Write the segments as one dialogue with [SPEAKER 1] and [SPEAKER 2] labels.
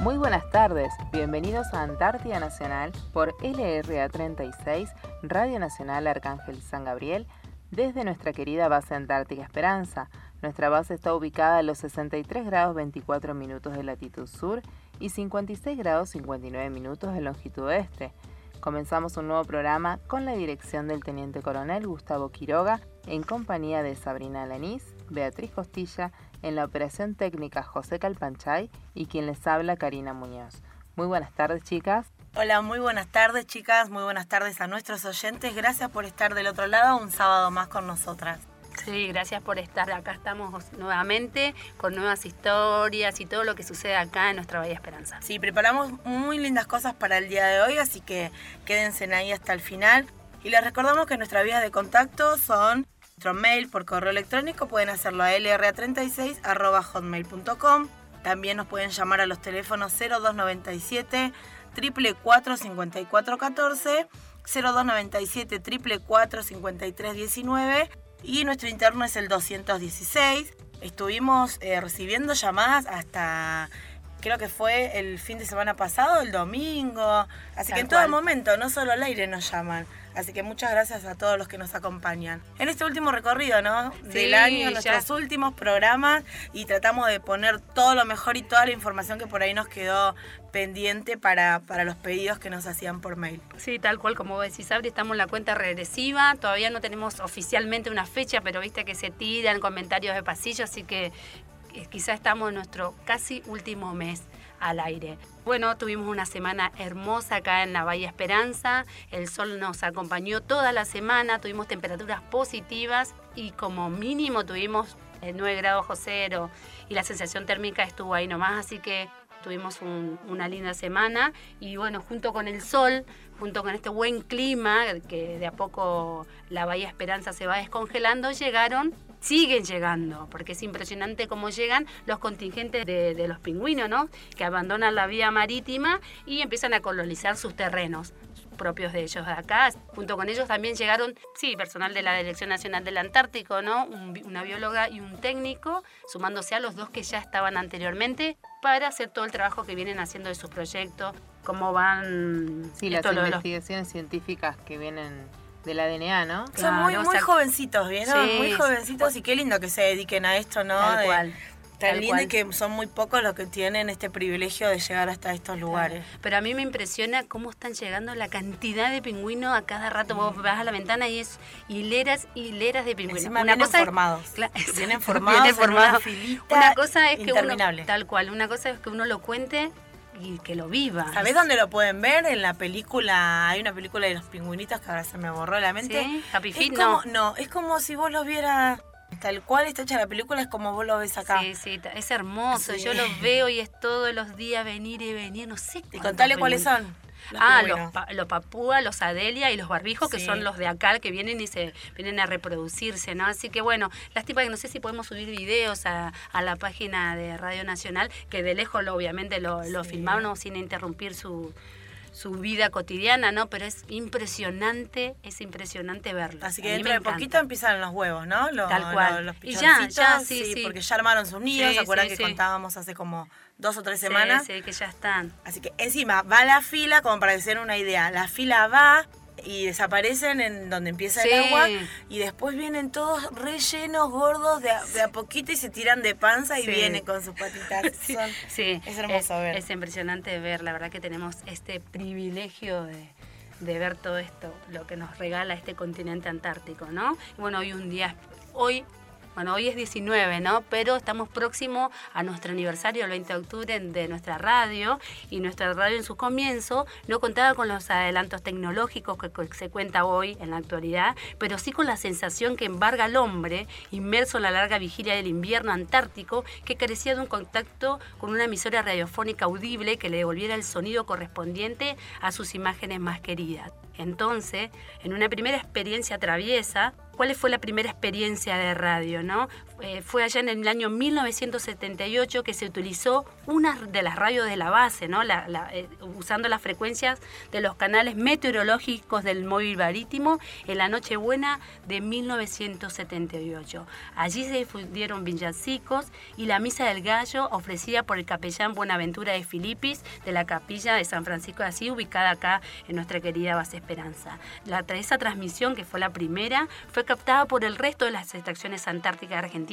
[SPEAKER 1] Muy buenas tardes, bienvenidos a Antártida Nacional por LRA 36, Radio Nacional Arcángel San Gabriel, desde nuestra querida base Antártica Esperanza. Nuestra base está ubicada a los 63 grados 24 minutos de latitud sur y 56 grados 59 minutos de longitud este. Comenzamos un nuevo programa con la dirección del Teniente Coronel Gustavo Quiroga en compañía de Sabrina Lanís, Beatriz Costilla, en la operación técnica José Calpanchay y quien les habla Karina Muñoz. Muy buenas tardes chicas.
[SPEAKER 2] Hola, muy buenas tardes chicas, muy buenas tardes a nuestros oyentes. Gracias por estar del otro lado un sábado más con nosotras.
[SPEAKER 3] Sí, gracias por estar. Acá estamos nuevamente con nuevas historias y todo lo que sucede acá en nuestra Bahía Esperanza.
[SPEAKER 2] Sí, preparamos muy lindas cosas para el día de hoy, así que quédense ahí hasta el final. Y les recordamos que nuestras vías de contacto son nuestro mail por correo electrónico, pueden hacerlo a lra36.hotmail.com. También nos pueden llamar a los teléfonos 0297 444 5414 0297 444 5319 y nuestro interno es el 216. Estuvimos eh, recibiendo llamadas hasta creo que fue el fin de semana pasado, el domingo. Así que en todo momento, no solo al aire nos llaman. Así que muchas gracias a todos los que nos acompañan. En este último recorrido, ¿no? Del año, nuestros últimos programas y tratamos de poner todo lo mejor y toda la información que por ahí nos quedó pendiente para, para los pedidos que nos hacían por mail.
[SPEAKER 3] Sí, tal cual como decís, Abri, estamos en la cuenta regresiva. Todavía no tenemos oficialmente una fecha, pero viste que se tiran comentarios de pasillo, así que eh, quizá estamos en nuestro casi último mes al aire. Bueno, tuvimos una semana hermosa acá en la Bahía Esperanza, el sol nos acompañó toda la semana, tuvimos temperaturas positivas y como mínimo tuvimos 9 eh, grados bajo cero y la sensación térmica estuvo ahí nomás, así que tuvimos una linda semana y bueno, junto con el sol, junto con este buen clima, que de a poco la Bahía Esperanza se va descongelando, llegaron siguen llegando, porque es impresionante cómo llegan los contingentes de, los pingüinos, ¿no? Que abandonan la vía marítima y empiezan a colonizar sus terrenos propios de ellos acá. Junto con ellos también llegaron, sí, personal de la Dirección Nacional del Antártico, ¿no? una bióloga y un técnico, sumándose a los dos que ya estaban anteriormente para hacer todo el trabajo que vienen haciendo de sus proyectos, cómo van...
[SPEAKER 1] Sí, las investigaciones científicas que vienen del ADN, ¿no?
[SPEAKER 2] Son muy, muy jovencitos, ¿vieron? muy jovencitos y qué lindo que se dediquen a esto, ¿no?
[SPEAKER 3] Tal cual.
[SPEAKER 2] Tan lindo y que son muy pocos los que tienen este privilegio de llegar hasta estos lugares.
[SPEAKER 3] Pero a mí me impresiona cómo están llegando la cantidad de pingüinos a cada rato. Vos vas a la ventana y es hileras, hileras de pingüinos.
[SPEAKER 2] una vienen cosa formados.
[SPEAKER 3] vienen formados. vienen formados. Una, cosa es que uno, tal cual, una cosa es que uno lo cuente y que lo viva.
[SPEAKER 2] ¿Sabés dónde lo pueden ver? En la película, hay una película de los pingüinitos que ahora se me borró la mente.
[SPEAKER 3] ¿Sí? Happy Feet,
[SPEAKER 2] no. No, es como si vos los vieras tal cual está hecha la película, es como vos lo ves acá.
[SPEAKER 3] Sí, sí, es hermoso. Yo lo veo y es todos los días venir y venir, no sé.
[SPEAKER 2] Y contale cuáles son
[SPEAKER 3] ah, los, los papúa, los adelia y los barbijos, que son los de acá que vienen y se vienen a reproducirse, ¿no? Así que bueno, lástima que no sé si podemos subir videos a, la página de Radio Nacional, que de lejos lo, obviamente lo, lo filmaron sin interrumpir su, su vida cotidiana, ¿no? Pero es impresionante, es impresionante verlo.
[SPEAKER 2] Así que dentro de poquito empiezan los huevos, ¿no? Los,
[SPEAKER 3] Tal cual.
[SPEAKER 2] Los,
[SPEAKER 3] y ya, ya, sí, sí,
[SPEAKER 2] Porque ya armaron sus nidos, ¿se acuerdan que contábamos hace como dos o tres semanas?
[SPEAKER 3] Sí, que ya están.
[SPEAKER 2] Así que encima va la fila, como para que se den una idea, la fila va, y desaparecen en donde empieza el agua y después vienen todos rellenos, gordos, de a, poquito y se tiran de panza y vienen con sus patitas.
[SPEAKER 3] sí,
[SPEAKER 2] es hermoso ver.
[SPEAKER 3] Es impresionante ver, la verdad que tenemos este privilegio de, de ver todo esto, lo que nos regala este continente antártico, ¿no? Y bueno, hoy un día, hoy bueno, hoy es 19, ¿no? Pero estamos próximos a nuestro aniversario, el 20 de octubre, de nuestra radio. Y nuestra radio en su comienzo no contaba con los adelantos tecnológicos que se cuenta hoy en la actualidad, pero sí con la sensación que embarga al hombre, inmerso en la larga vigilia del invierno antártico, que carecía de un contacto con una emisora radiofónica audible que le devolviera el sonido correspondiente a sus imágenes más queridas. Entonces, en una primera experiencia traviesa, ¿cuál fue la primera experiencia de radio? ¿no? Eh, fue allá en el año 1978 que se utilizó una de las radios de la base. Eh, usando las frecuencias de los canales meteorológicos del móvil marítimo en la Nochebuena de 1978. Allí se difundieron villancicos y la misa del gallo ofrecida por el capellán Buenaventura de Filipis de la capilla de San Francisco de Asís, ubicada acá en nuestra querida base Esperanza. La, esa transmisión, que fue la primera, fue captada por el resto de las estaciones antárticas argentinas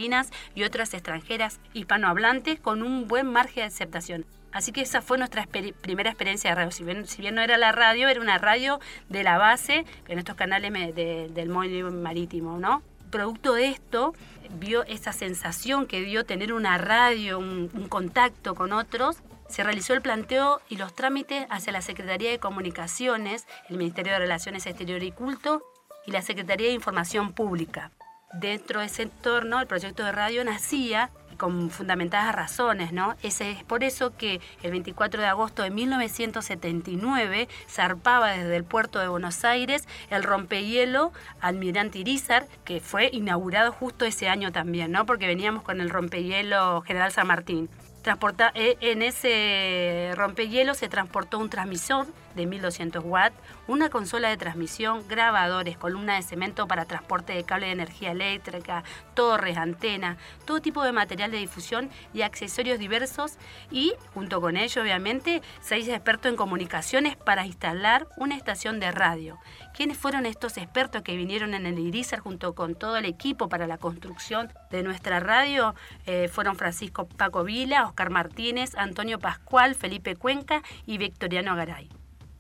[SPEAKER 3] y otras extranjeras hispanohablantes con un buen margen de aceptación. Así que esa fue nuestra primera experiencia de radio. Si bien, si bien, no era la radio, era una radio de la base en estos canales del móvil marítimo, ¿no? Producto de esto, vio esa sensación que dio tener una radio, un, un contacto con otros, se realizó el planteo y los trámites hacia la Secretaría de Comunicaciones, el Ministerio de Relaciones Exteriores y Culto y la Secretaría de Información Pública. Dentro de ese entorno, el proyecto de radio nacía con fundamentadas razones, ¿no? Es, es por eso que el 24 de agosto de 1979 zarpaba desde el puerto de Buenos Aires el rompehielo Almirante Irizar, que fue inaugurado justo ese año también, ¿no? Porque veníamos con el rompehielo General San Martín. Transporta, eh, en ese rompehielo se transportó un transmisor de 1200 watts, una consola de transmisión, grabadores, columna de cemento para transporte de cable de energía eléctrica, torres, antenas, todo tipo de material de difusión y accesorios diversos y, junto con ello, obviamente, seis expertos en comunicaciones para instalar una estación de radio. ¿Quiénes fueron estos expertos que vinieron en el Irizar junto con todo el equipo para la construcción de nuestra radio? Eh, fueron Francisco Paco Vila, Oscar Martínez, Antonio Pascual, Felipe Cuenca y Victoriano Garay.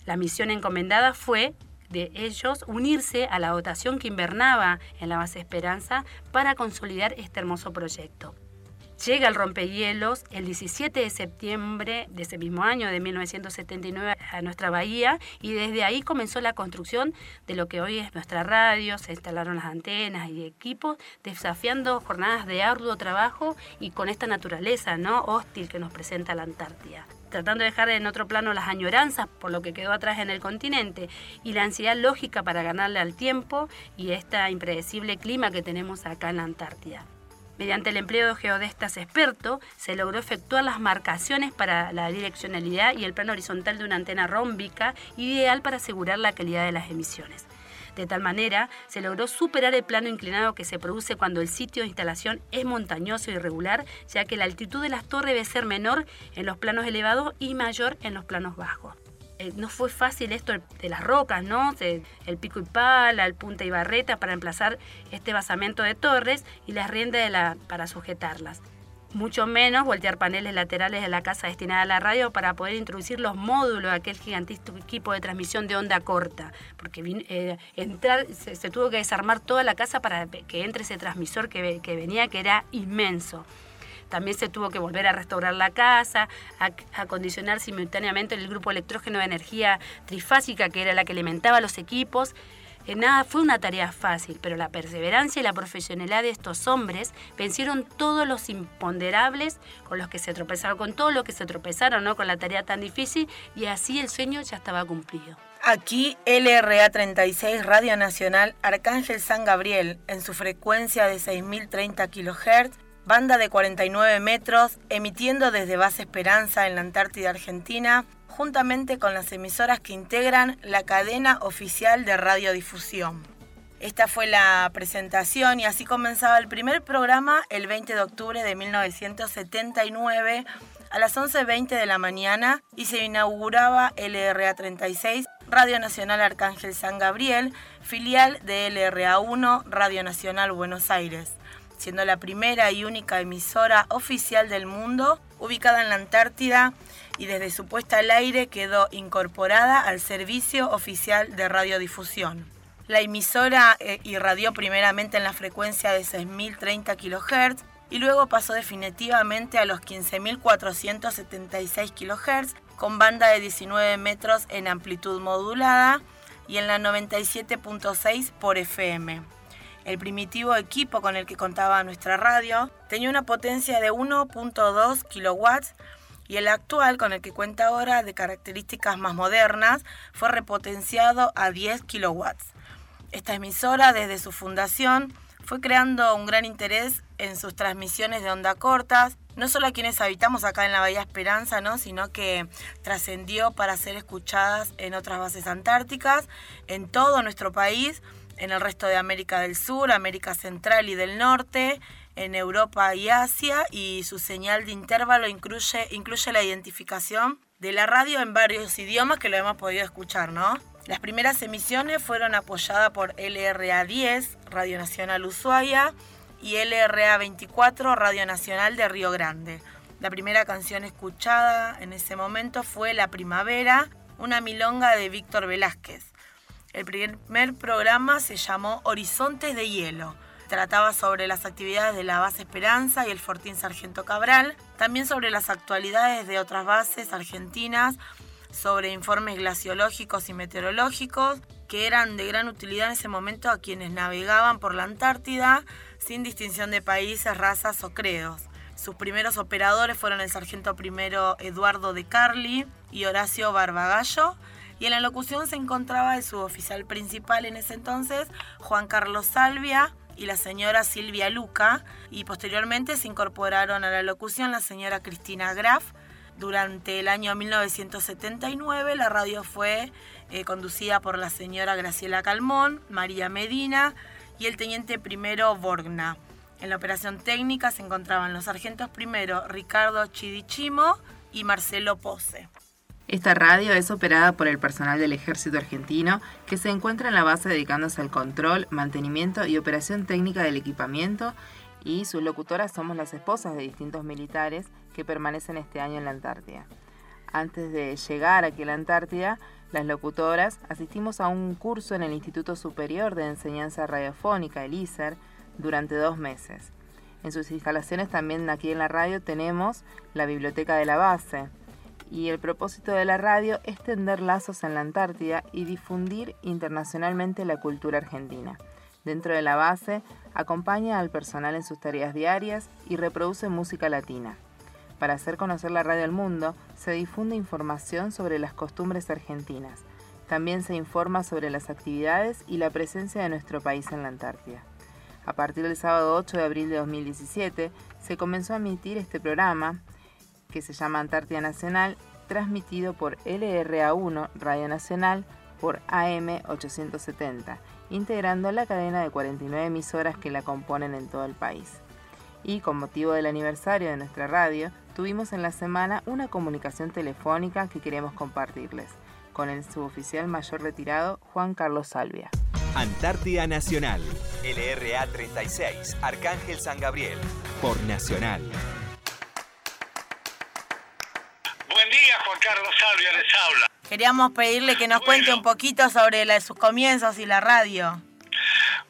[SPEAKER 3] La misión encomendada fue de ellos unirse a la dotación que invernaba en la base Esperanza para consolidar este hermoso proyecto. Llega el rompehielos el 17 de septiembre de ese mismo año, de 1979, a nuestra bahía y desde ahí comenzó la construcción de lo que hoy es nuestra radio, se instalaron las antenas y equipos, desafiando jornadas de arduo trabajo y con esta naturaleza no hostil que nos presenta la Antártida tratando de dejar en otro plano las añoranzas por lo que quedó atrás en el continente y la ansiedad lógica para ganarle al tiempo y este impredecible clima que tenemos acá en la Antártida. Mediante el empleo de geodestas expertos, se logró efectuar las marcaciones para la direccionalidad y el plano horizontal de una antena rómbica, ideal para asegurar la calidad de las emisiones. De tal manera, se logró superar el plano inclinado que se produce cuando el sitio de instalación es montañoso y irregular, ya que la altitud de las torres debe ser menor en los planos elevados y mayor en los planos bajos. Eh, no fue fácil esto de las rocas, ¿no? el pico y pala, el punta y barreta para emplazar este basamento de torres y las riendas para sujetarlas mucho menos voltear paneles laterales de la casa destinada a la radio para poder introducir los módulos de aquel gigantesco equipo de transmisión de onda corta, porque eh, se, tuvo que desarmar toda la casa para que entre ese transmisor que, venía, que era inmenso. También se tuvo que volver a restaurar la casa, a acondicionar simultáneamente el grupo electrógeno de energía trifásica, que era la que alimentaba los equipos, nada fue una tarea fácil, pero la perseverancia y la profesionalidad de estos hombres vencieron todos los imponderables con los que se tropezaron, con todo lo que se tropezaron, ¿no? Con la tarea tan difícil y así el sueño ya estaba cumplido.
[SPEAKER 2] Aquí LRA 36 Radio Nacional Arcángel San Gabriel en su frecuencia de 6030 kHz, banda de 49 metros, emitiendo desde Base Esperanza en la Antártida Argentina juntamente con las emisoras que integran la cadena oficial de radiodifusión. Esta fue la presentación y así comenzaba el primer programa el 20 de octubre de 1979 a las 11.20 de la mañana y se inauguraba LRA 36, Radio Nacional Arcángel San Gabriel, filial de LRA 1, Radio Nacional Buenos Aires, siendo la primera y única emisora oficial del mundo ubicada en la Antártida y desde su puesta al aire quedó incorporada al Servicio Oficial de Radiodifusión. La emisora eh, irradió primeramente en la frecuencia de 6.030 kHz y luego pasó definitivamente a los 15.476 kHz con banda de 19 metros en amplitud modulada y en la 97.6 por FM. El primitivo equipo con el que contaba nuestra radio tenía una potencia de 1.2 kW y el actual, con el que cuenta ahora, de características más modernas, fue repotenciado a 10 kilowatts. Esta emisora, desde su fundación, fue creando un gran interés en sus transmisiones de onda cortas, no solo a quienes habitamos acá en la Bahía Esperanza, ¿no? sino que trascendió para ser escuchadas en otras bases antárticas, en todo nuestro país, en el resto de América del Sur, América Central y del Norte, en Europa y Asia, y su señal de intervalo incluye, incluye la identificación de la radio en varios idiomas que lo hemos podido escuchar, ¿no? Las primeras emisiones fueron apoyadas por LRA 10, Radio Nacional Ushuaia, y LRA 24, Radio Nacional de Río Grande. La primera canción escuchada en ese momento fue La Primavera, una milonga de Víctor Velázquez. El primer programa se llamó Horizontes de Hielo. Trataba sobre las actividades de la base Esperanza y el Fortín Sargento Cabral, también sobre las actualidades de otras bases argentinas sobre informes glaciológicos y meteorológicos que eran de gran utilidad en ese momento a quienes navegaban por la Antártida sin distinción de países, razas o credos. Sus primeros operadores fueron el sargento primero Eduardo de Carli y Horacio Barbagallo, y en la locución se encontraba el suboficial principal en ese entonces, Juan Carlos Salvia, y la señora Silvia Luca, y posteriormente se incorporaron a la locución la señora Cristina Graf, durante el año 1979 la radio fue eh, conducida por la señora Graciela Calmón, María Medina y el teniente primero Borgna. En la operación técnica se encontraban los sargentos primero Ricardo Chidichimo y Marcelo Pose.
[SPEAKER 1] Esta radio es operada por el personal del ejército argentino que se encuentra en la base dedicándose al control, mantenimiento y operación técnica del equipamiento y sus locutoras somos las esposas de distintos militares que permanecen este año en la Antártida. Antes de llegar aquí a la Antártida, las locutoras asistimos a un curso en el Instituto Superior de Enseñanza Radiofónica, el ISER, durante dos meses. En sus instalaciones también aquí en la radio tenemos la biblioteca de la base. Y el propósito de la radio es tender lazos en la Antártida y difundir internacionalmente la cultura argentina. Dentro de la base, acompaña al personal en sus tareas diarias y reproduce música latina. Para hacer conocer la radio al mundo, se difunde información sobre las costumbres argentinas. También se informa sobre las actividades y la presencia de nuestro país en la Antártida. A partir del sábado 8 de abril de 2017 se comenzó a emitir este programa, que se llama Antártida Nacional, transmitido por LRA1 Radio Nacional por AM 870, integrando la cadena de 49 emisoras que la componen en todo el país. Y con motivo del aniversario de nuestra radio, tuvimos en la semana una comunicación telefónica que queremos compartirles con el suboficial mayor retirado Juan Carlos Salvia.
[SPEAKER 4] Antártida Nacional, LRA 36, Arcángel San Gabriel, por Nacional.
[SPEAKER 5] Buen día, Juan Carlos Salvia les habla.
[SPEAKER 2] Queríamos pedirle que nos cuente un poquito sobre sus comienzos y la radio.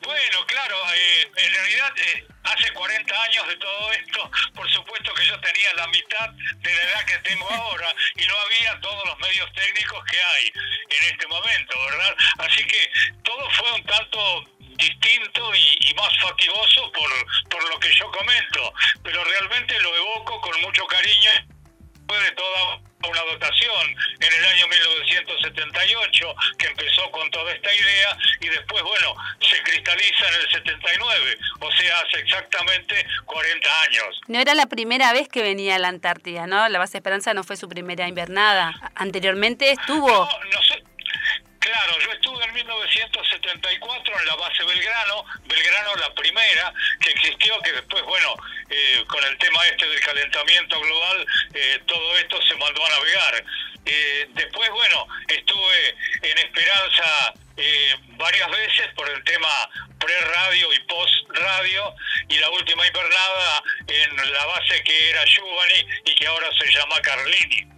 [SPEAKER 5] Bueno, claro, eh, en realidad eh, hace 40 años de todo esto, por supuesto que yo tenía la mitad de la edad que tengo ahora y no había todos los medios técnicos que hay en este momento, ¿verdad? Así que todo fue un tanto distinto y, más fatigoso por, por lo que yo comento, pero realmente lo evoco con mucho cariño. De toda una dotación en el año 1978 que empezó con toda esta idea y después, bueno, se cristaliza en el 79, o sea, hace exactamente 40 años.
[SPEAKER 3] No era la primera vez que venía a la Antártida, ¿no? La base Esperanza no fue su primera invernada. Anteriormente estuvo...
[SPEAKER 5] No, no sé. Claro, yo estuve en 1974 en la base Belgrano, Belgrano la primera que existió, que después, bueno, eh, con el tema este del calentamiento global, eh, todo esto se mandó a navegar. Eh, después, bueno, estuve en Esperanza varias veces por el tema pre-radio y post-radio, y la última invernada en la base que era Giovanni y que ahora se llama Carlini.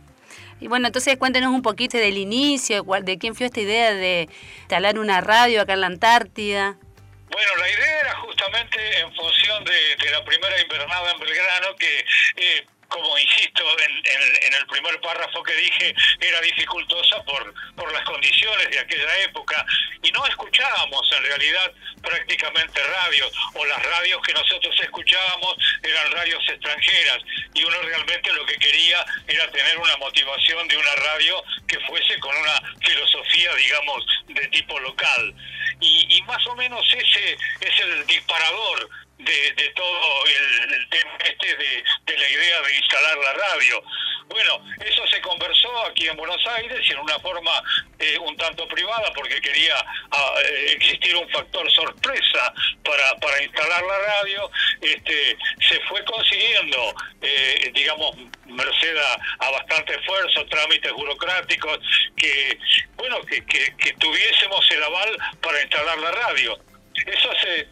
[SPEAKER 3] Y bueno, entonces cuéntenos un poquito del inicio, de quién fue esta idea de instalar una radio acá en la Antártida.
[SPEAKER 5] Bueno, la idea era justamente en función de, la primera invernada en Belgrano, que, eh, como insisto, en, el primer párrafo que dije era dificultosa por, por las condiciones de aquella época y no escuchábamos en realidad prácticamente radios o las radios que nosotros escuchábamos eran radios extranjeras y uno realmente lo que quería era tener una motivación de una radio que fuese con una filosofía, digamos, de tipo local. Y, más o menos ese es el disparador de, todo el, tema este de, la idea de instalar la radio. Bueno, eso se conversó aquí en Buenos Aires y en una forma eh, un tanto privada porque quería ah, eh, existir un factor sorpresa para, para instalar la radio. Este, se fue consiguiendo, eh, digamos, merced a, bastante esfuerzo, trámites burocráticos, que, bueno, que, que, tuviésemos el aval para instalar la radio. Eso se,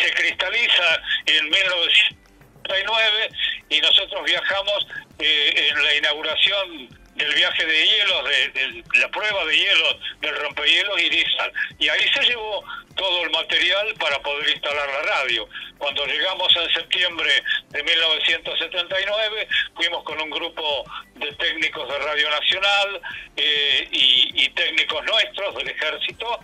[SPEAKER 5] se cristaliza en 1939 y nosotros viajamos eh, en la inauguración del viaje de hielo, de, la prueba de hielo del rompehielos Irizar. Y ahí se llevó todo el material para poder instalar la radio. Cuando llegamos en septiembre de 1979, fuimos con un grupo de técnicos de Radio Nacional eh, y, técnicos nuestros del ejército.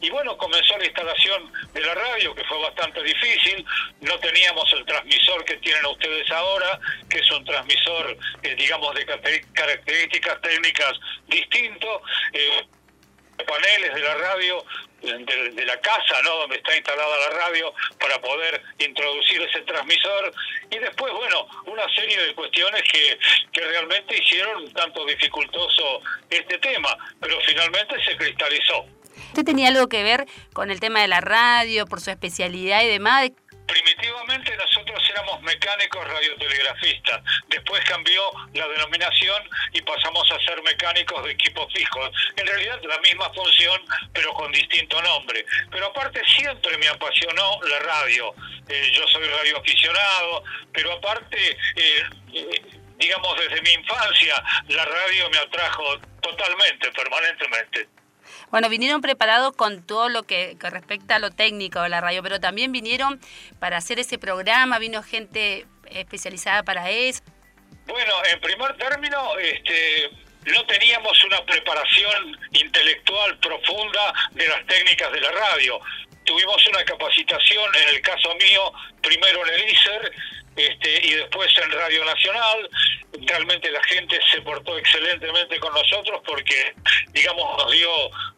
[SPEAKER 5] Y bueno, comenzó la instalación de la radio, que fue bastante difícil. No teníamos el transmisor que tienen ustedes ahora, que es un transmisor, eh, digamos, de características técnicas distinto. Eh, paneles de la radio de, la casa, ¿no? Donde está instalada la radio para poder introducir ese transmisor y después, bueno, una serie de cuestiones que, que realmente hicieron tanto dificultoso este tema, pero finalmente se cristalizó.
[SPEAKER 3] ¿Usted tenía algo que ver con el tema de la radio, por su especialidad y demás?
[SPEAKER 5] Primitivamente nosotros éramos mecánicos radiotelegrafistas, después cambió la denominación y pasamos a ser mecánicos de equipos fijos. En realidad la misma función, pero con distinto nombre. Pero aparte siempre me apasionó la radio. Eh, yo soy radioaficionado, pero aparte... Eh, eh, digamos, desde mi infancia, la radio me atrajo totalmente, permanentemente.
[SPEAKER 3] Bueno, vinieron preparados con todo lo que, respecta a lo técnico de la radio, pero también vinieron para hacer ese programa, vino gente especializada para eso.
[SPEAKER 5] Bueno, en primer término, este, no teníamos una preparación intelectual profunda de las técnicas de la radio. Tuvimos una capacitación, en el caso mío, primero en el ISER este, y después en Radio Nacional. Realmente la gente se portó excelentemente con nosotros porque, digamos, nos dio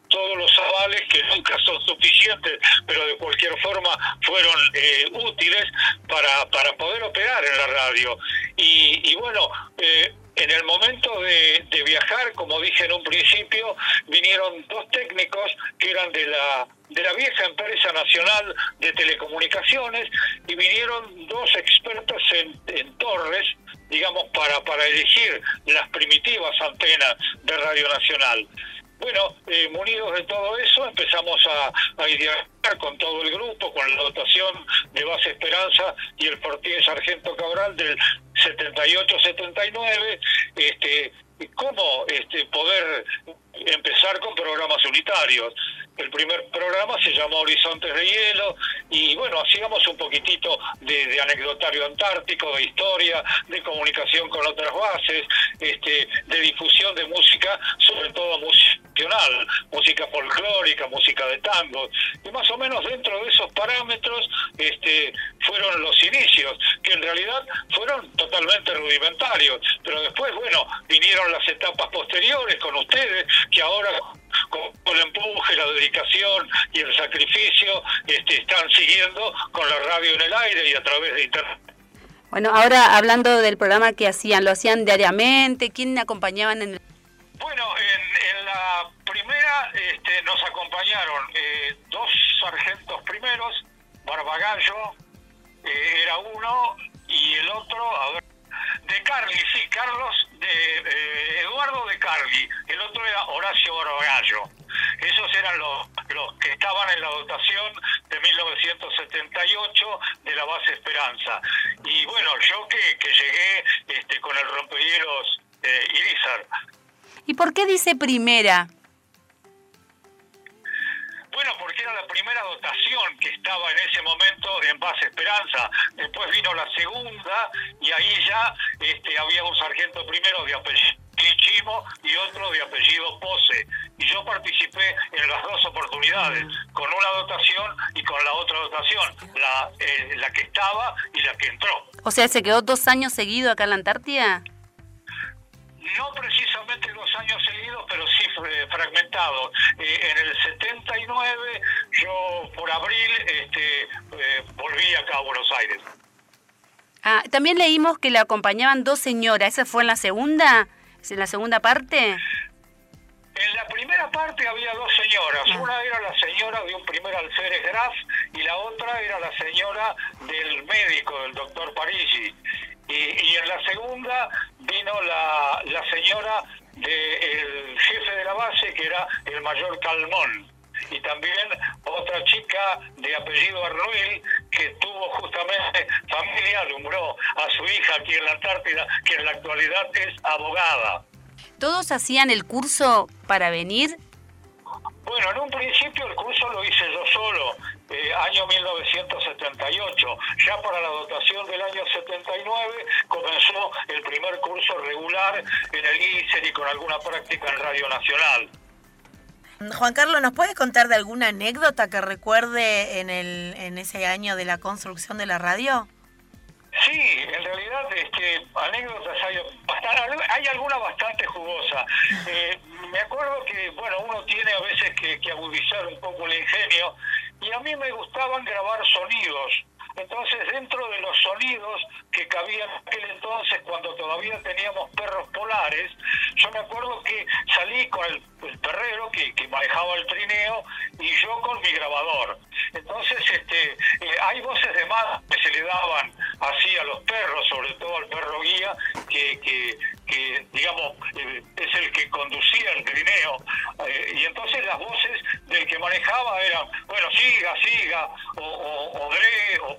[SPEAKER 5] todos los avales que nunca son suficientes, pero de cualquier forma fueron eh, útiles para, para poder operar en la radio. Y, bueno, eh, en el momento de, viajar, como dije en un principio, vinieron dos técnicos que eran de la, de la vieja empresa nacional de telecomunicaciones y vinieron dos expertos en, en torres, digamos, para, para elegir las primitivas antenas de Radio Nacional. Bueno, eh, munidos de todo eso, empezamos a, a idear con todo el grupo, con la dotación de Base Esperanza y el Fortín Sargento Cabral del 78-79, este, cómo este, poder empezar con programas unitarios. El primer programa se llamó Horizontes de Hielo y bueno, hacíamos un poquitito de, anecdotario antártico, de historia, de comunicación con otras bases, este, de difusión de música, sobre todo música música folclórica, música de tango, y más o menos dentro de esos parámetros este, fueron los inicios, que en realidad fueron totalmente rudimentarios, pero después, bueno, vinieron las etapas posteriores con ustedes, que ahora con el empuje, la dedicación y el sacrificio este, están siguiendo con la radio en el aire y a través de internet.
[SPEAKER 3] Bueno, ahora hablando del programa que hacían, ¿lo hacían diariamente? ¿Quién acompañaban en el
[SPEAKER 5] bueno, en, la primera este, nos acompañaron eh, dos sargentos primeros, Barbagallo eh, era uno y el otro, a ver, de Carli, sí, Carlos, de eh, Eduardo de Carli, el otro era Horacio Barbagallo. Esos eran los, los que estaban en la dotación de 1978 de la base Esperanza. Y bueno, yo que, que llegué este, con el rompehielos Irizar
[SPEAKER 3] ¿Y por qué dice primera?
[SPEAKER 5] Bueno, porque era la primera dotación que estaba en ese momento en Paz Esperanza. Después vino la segunda y ahí ya este, había un sargento primero de apellido Chimo y otro de apellido Pose. Y yo participé en las dos oportunidades, con una dotación y con la otra dotación, la, eh, la que estaba y la que entró.
[SPEAKER 3] O sea, ¿se quedó dos años seguido acá en la Antártida?
[SPEAKER 5] No años seguidos, pero sí fragmentado. Eh, en el 79, yo por abril este, eh, volví acá a Buenos Aires.
[SPEAKER 3] Ah, también leímos que le acompañaban dos señoras. ¿Esa fue en la segunda? ¿En la segunda parte?
[SPEAKER 5] En la primera parte había dos señoras. Ah. Una era la señora de un primer alférez Graf y la otra era la señora del médico, del doctor Parisi. Y, en la segunda vino la, la señora del jefe de la base, que era el mayor Calmón. Y también otra chica de apellido Arruil, que tuvo justamente familia, alumbró a su hija aquí en la Antártida, que en la actualidad es abogada.
[SPEAKER 3] ¿Todos hacían el curso para venir?
[SPEAKER 5] Bueno, en un principio el curso lo hice yo solo, eh, año 1978. Ya para la dotación del año 79 comenzó el primer curso regular en el ICER y con alguna práctica en Radio Nacional.
[SPEAKER 2] Juan Carlos, ¿nos puedes contar de alguna anécdota que recuerde en, el, en ese año de la construcción de la radio?
[SPEAKER 5] Sí, en realidad este, anécdotas hay, hay alguna bastante jugosa. Eh, me acuerdo que, bueno, uno tiene a veces que, que agudizar un poco el ingenio y a mí me gustaban grabar sonidos entonces, dentro de los sonidos que cabían en aquel entonces, cuando todavía teníamos perros polares, yo me acuerdo que salí con el, perrero que, manejaba el trineo y yo con mi grabador. Entonces, este, eh, hay voces de más que se le daban así a los perros, sobre todo al perro guía, que, que, digamos, eh, es el que conducía el trineo. Eh, y entonces las voces del que manejaba eran, bueno, siga, siga, o, o, o o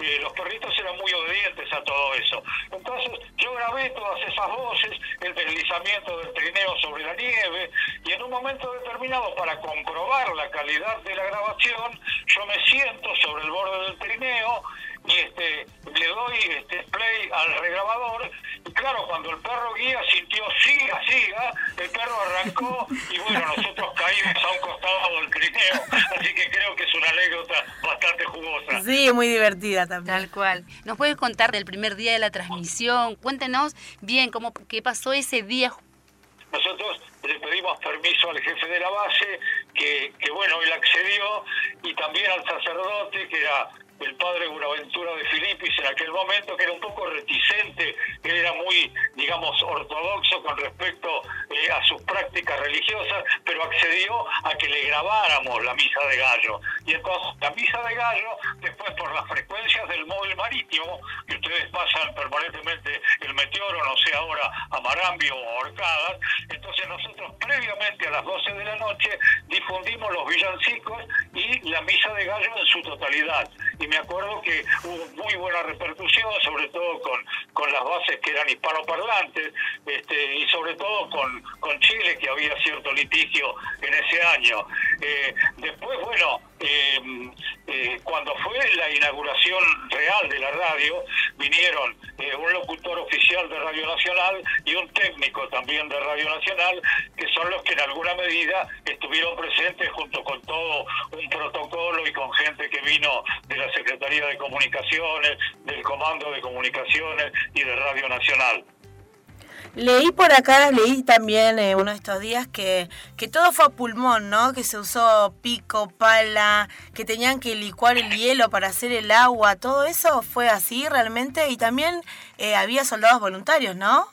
[SPEAKER 5] eh, los perritos eran muy obedientes a todo eso. Entonces yo grabé todas esas voces, el deslizamiento del trineo sobre la nieve, y en un momento determinado, para comprobar la calidad de la grabación, yo me siento sobre el borde del trineo y este le doy este play al regrabador. Y claro cuando el perro guía sintió siga siga el perro arrancó y bueno nosotros caímos a un costado del trineo así que creo que es una anécdota bastante jugosa.
[SPEAKER 2] Sí muy divertida también.
[SPEAKER 3] Tal cual. Nos puedes contar del primer día de la transmisión cuéntenos bien cómo qué pasó ese día.
[SPEAKER 5] Nosotros le pedimos permiso al jefe de la base, que, que bueno, él accedió, y también al sacerdote, que era el padre Buenaventura de Filipis en aquel momento, que era un poco reticente, él era muy, digamos, ortodoxo con respecto eh, a sus prácticas religiosas, pero accedió a que le grabáramos la misa de gallo. Y entonces la misa de gallo, después por las frecuencias del móvil marítimo, que ustedes pasan permanentemente el meteoro, no sé ahora, a Marambio o a Orcadas, entonces nosotros previamente a las 12 de la noche difundimos los villancicos y la misa de gallo en su totalidad me acuerdo que hubo muy buena repercusión, sobre todo con, con las bases que eran hispanoparlantes, este, y sobre todo con, con Chile, que había cierto litigio en ese año. Eh, después, bueno, eh, eh, cuando fue la inauguración real de la radio, vinieron un locutor oficial de Radio Nacional y un técnico también de Radio Nacional, que son los que en alguna medida estuvieron presentes junto con todo un protocolo y con gente que vino de la Secretaría de Comunicaciones, del Comando de Comunicaciones y de Radio Nacional.
[SPEAKER 2] Leí por acá, leí también eh, uno de estos días que, que todo fue a pulmón, ¿no? Que se usó pico, pala, que tenían que licuar el hielo para hacer el agua, todo eso fue así realmente y también eh, había soldados voluntarios, ¿no?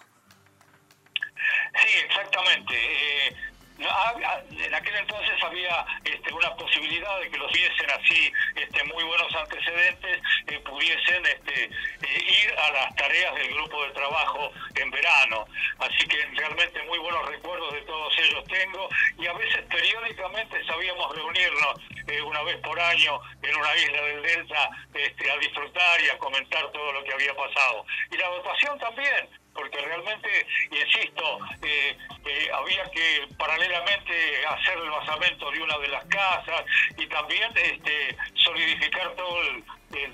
[SPEAKER 5] Sí, exactamente. Eh, en aquel entonces había este, una posibilidad de que los viesen así este, muy buenos antecedentes eh, pudiesen este, eh, ir a las tareas del grupo de trabajo en verano. Así que realmente muy buenos recuerdos de todos ellos tengo y a veces periódicamente sabíamos reunirnos eh, una vez por año en una isla del Delta este, a disfrutar y a comentar todo lo que había pasado. Y la votación también porque realmente, insisto, eh, eh, había que paralelamente hacer el basamento de una de las casas y también este, solidificar todo el,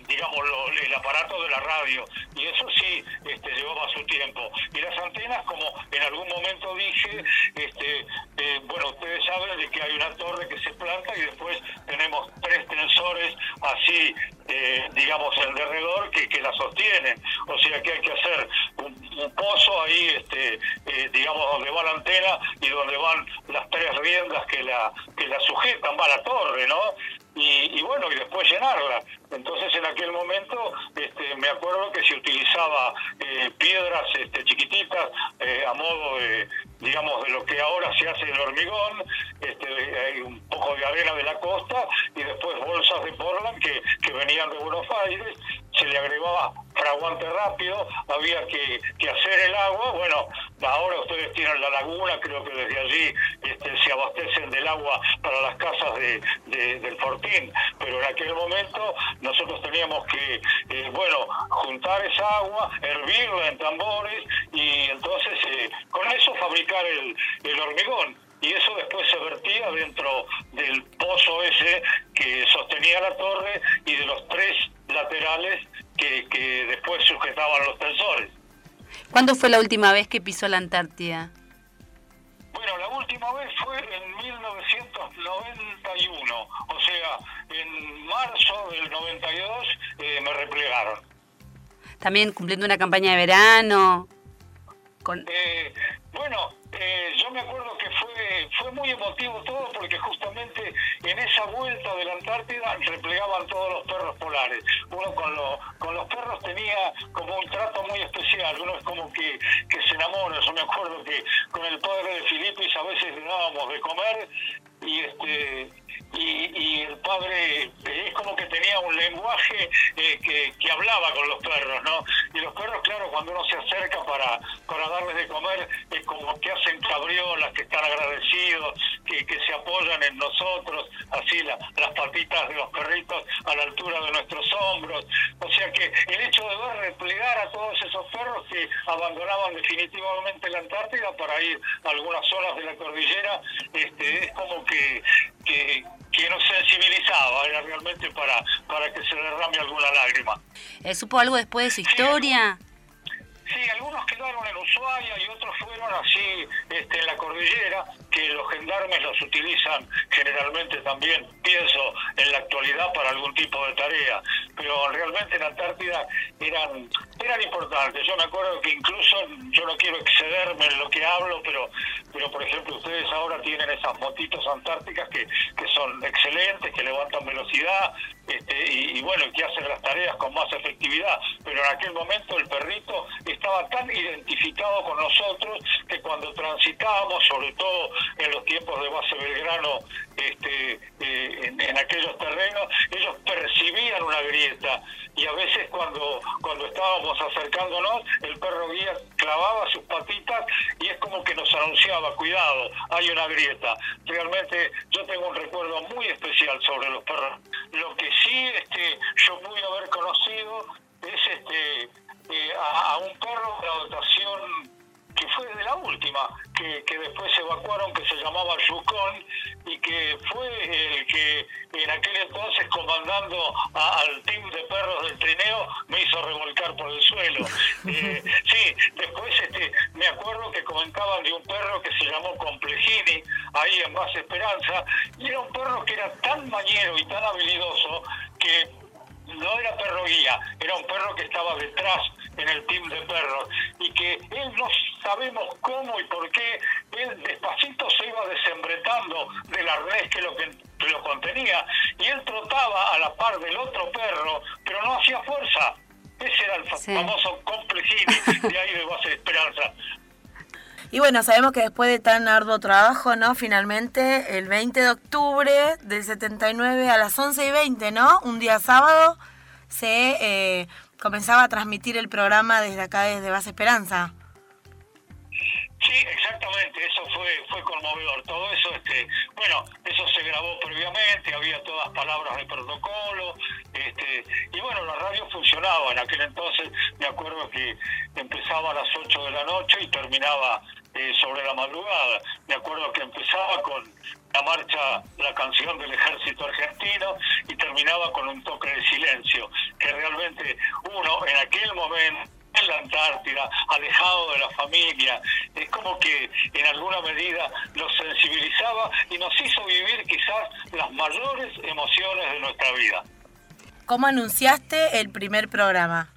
[SPEAKER 5] digamos, el aparato de la radio, y eso sí este, llevaba su tiempo. Y las antenas, como en algún momento dije, este, eh, bueno, ustedes saben de que hay una torre que se planta y después tenemos tres tensores así, digamos, en derredor que, que la sostienen. O sea que hay que hacer un, pozo ahí, este, digamos, donde va la antena y donde van las tres riendas que la, que la sujetan, va la torre, ¿no? y, bueno, y después llenarla. Entonces en aquel momento este, me acuerdo que se utilizaba eh, piedras este, chiquititas eh, a modo de, digamos, de lo que ahora se hace en hormigón, este, un poco de arena de la costa y después bolsas de Portland que, que venían de Buenos Aires, se le agregaba fraguante rápido, había que, hacer el agua, bueno, ahora ustedes tienen la laguna, creo que desde allí este, se abastecen del agua para las casas de, del Fortín, pero en aquel momento nosotros teníamos que, eh, bueno, juntar esa agua, hervirla en tambores y entonces eh, con eso fabricar el hormigón y eso después se vertía dentro del pozo ese que sostenía la torre y de los tres laterales que, que después sujetaban los tensores.
[SPEAKER 3] ¿Cuándo fue la última vez que pisó la Antártida?
[SPEAKER 5] Bueno, la última vez fue en 1991, o sea, en marzo del 92 eh, me replegaron.
[SPEAKER 3] También cumpliendo una campaña de verano.
[SPEAKER 5] Con... Eh, bueno, eh, yo me acuerdo que fue, fue muy emotivo todo porque justamente en esa vuelta de la Antártida replegaban todos los perros polares. Uno con, con los perros tenía como un trato muy especial, uno es como que, que se enamora. Yo me acuerdo que con el padre de Filipis a veces dábamos de comer y este y, el padre eh, es como que tenía un lenguaje eh, que, hablaba con los perros, ¿no? Y los perros, claro, cuando uno se acerca para, para darles de comer, es como que hacen cabriolas, que están agradecidos, que, se apoyan en nosotros, así las patitas de los perritos a la altura de nuestros hombros. O sea que el hecho de ver replegar a todos esos perros que abandonaban definitivamente la Antártida para ir a algunas zonas de la cordillera, este, es como que que nos sensibilizaba, era realmente para, para que se derrame alguna lágrima.
[SPEAKER 3] Eh, ¿Supo algo después de su historia?
[SPEAKER 5] Sí, algunos quedaron en Ushuaia y otros fueron así este, en la cordillera, que los gendarmes los utilizan generalmente también, pienso, en la actualidad para algún tipo de tarea, pero realmente en Antártida eran, eran importantes. Yo me acuerdo que incluso, yo no quiero excederme en lo que hablo, pero, pero por ejemplo ustedes ahora tienen esas motitos antárticas que, que son excelentes, que levantan velocidad, este, y, y, bueno, que hacen las tareas con más efectividad, pero en aquel momento el perrito estaba tan identificado con nosotros que cuando transitábamos, sobre todo en los tiempos de base Belgrano, este, eh, en, aquellos terrenos, ellos percibían una grieta y a veces cuando, cuando estábamos acercándonos, el perro guía clavaba sus patitas y es como que nos anunciaba, cuidado, hay una grieta. Realmente yo tengo un recuerdo muy especial sobre los perros. Lo que sí este, yo pude haber conocido evacuaron, que se llamaba Yukon, y que fue el que en aquel entonces comandando al team de perros del trineo me hizo revolcar por el suelo. Eh, sí, después este, me acuerdo que comentaban de un perro que se llamó Complejini, ahí en Base Esperanza, y era un perro que era tan mañero y tan habilidoso que no era perro guía, era un perro que estaba detrás en el team de perros y que él no sabemos cómo y por qué, él despacito se iba desembretando del arnés que lo, que, lo contenía y él trotaba a la par del otro perro, pero no hacía fuerza. Ese era el famoso complejini de ahí de base esperanza.
[SPEAKER 2] Y bueno, sabemos que después de tan arduo trabajo, ¿no? Finalmente, el 20 de octubre del 79 a las 11 y 20, ¿no? Un día sábado, se eh, comenzaba a transmitir el programa desde acá, desde Base Esperanza.
[SPEAKER 5] Sí, exactamente, eso fue fue conmovedor. Todo eso, este, bueno, eso se grabó previamente, había todas palabras de protocolo, Este, y bueno, la radio funcionaba. En aquel entonces me acuerdo que empezaba a las 8 de la noche y terminaba eh, sobre la madrugada. Me acuerdo que empezaba con la marcha, la canción del ejército argentino y terminaba con un toque de silencio, que realmente uno en aquel momento en la Antártida, alejado de la familia, es como que en alguna medida nos sensibilizaba y nos hizo vivir quizás las mayores emociones de nuestra vida.
[SPEAKER 2] ¿Cómo anunciaste el primer programa?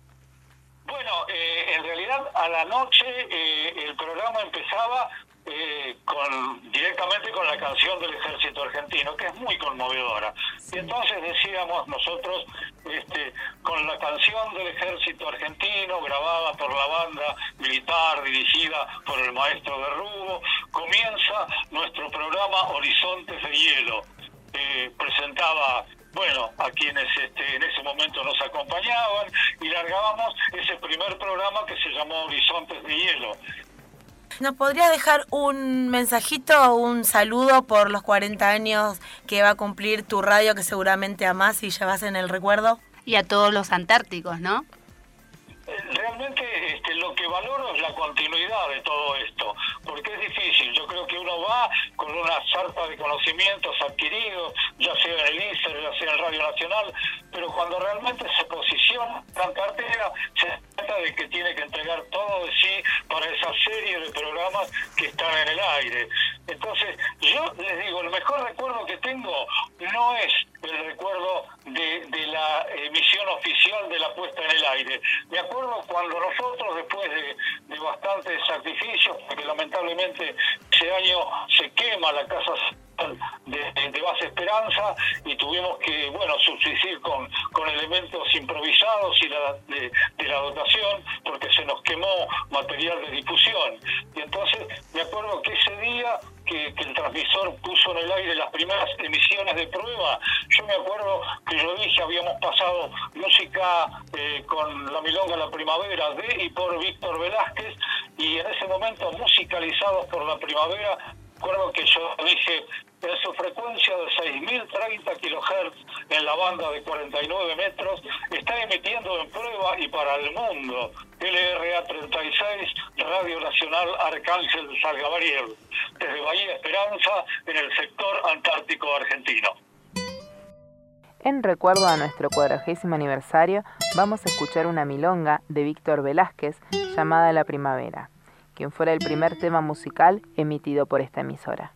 [SPEAKER 5] Bueno, eh, en realidad a la noche eh, el programa empezaba eh, con, directamente con la canción del ejército argentino, que es muy conmovedora. Y entonces decíamos nosotros, este, con la canción del ejército argentino, grabada por la banda militar, dirigida por el maestro de Rubo, comienza nuestro programa Horizontes de Hielo. presentaba bueno, a quienes este, en ese momento nos acompañaban y largábamos ese primer programa que se llamó Horizontes de Hielo.
[SPEAKER 2] ¿Nos podrías dejar un mensajito, un saludo por los 40 años que va a cumplir tu radio que seguramente amás y llevas en el recuerdo?
[SPEAKER 3] Y a todos los antárticos, ¿no?
[SPEAKER 5] Realmente este, lo que valoro es la continuidad de todo esto, porque es difícil. Yo creo que uno va con una sarta de conocimientos adquiridos, ya sea en el ICER, ya sea en Radio Nacional, pero cuando realmente se posiciona la cartera, se trata de que tiene que entregar todo de sí para esa serie de programas que están en el aire. Entonces, yo les digo, el mejor recuerdo que tengo no es el recuerdo de, la emisión oficial de la puesta en el aire. Cuando nosotros, después de, de bastantes sacrificios, porque lamentablemente ese año se quema la casa de, base esperanza y tuvimos que bueno subsistir con, con elementos improvisados y la, de, la dotación porque se nos quemó material de difusión. Y entonces me acuerdo que ese día que, el transmisor puso en el aire las primeras emisiones de prueba yo me acuerdo que yo dije habíamos pasado música eh, con la milonga La Primavera de y por Víctor Velázquez y en ese momento musicalizados por La Primavera recuerdo que yo dije en su frecuencia de 6.030 kHz en la banda de 49 metros, está emitiendo en prueba y para el mundo LRA 36, Radio Nacional Arcángel San Gabriel, desde Bahía Esperanza, en el sector antártico argentino.
[SPEAKER 1] En recuerdo a nuestro cuadragésimo aniversario, vamos a escuchar una milonga de Víctor Velázquez llamada La Primavera, quien fuera el primer tema musical emitido por esta emisora.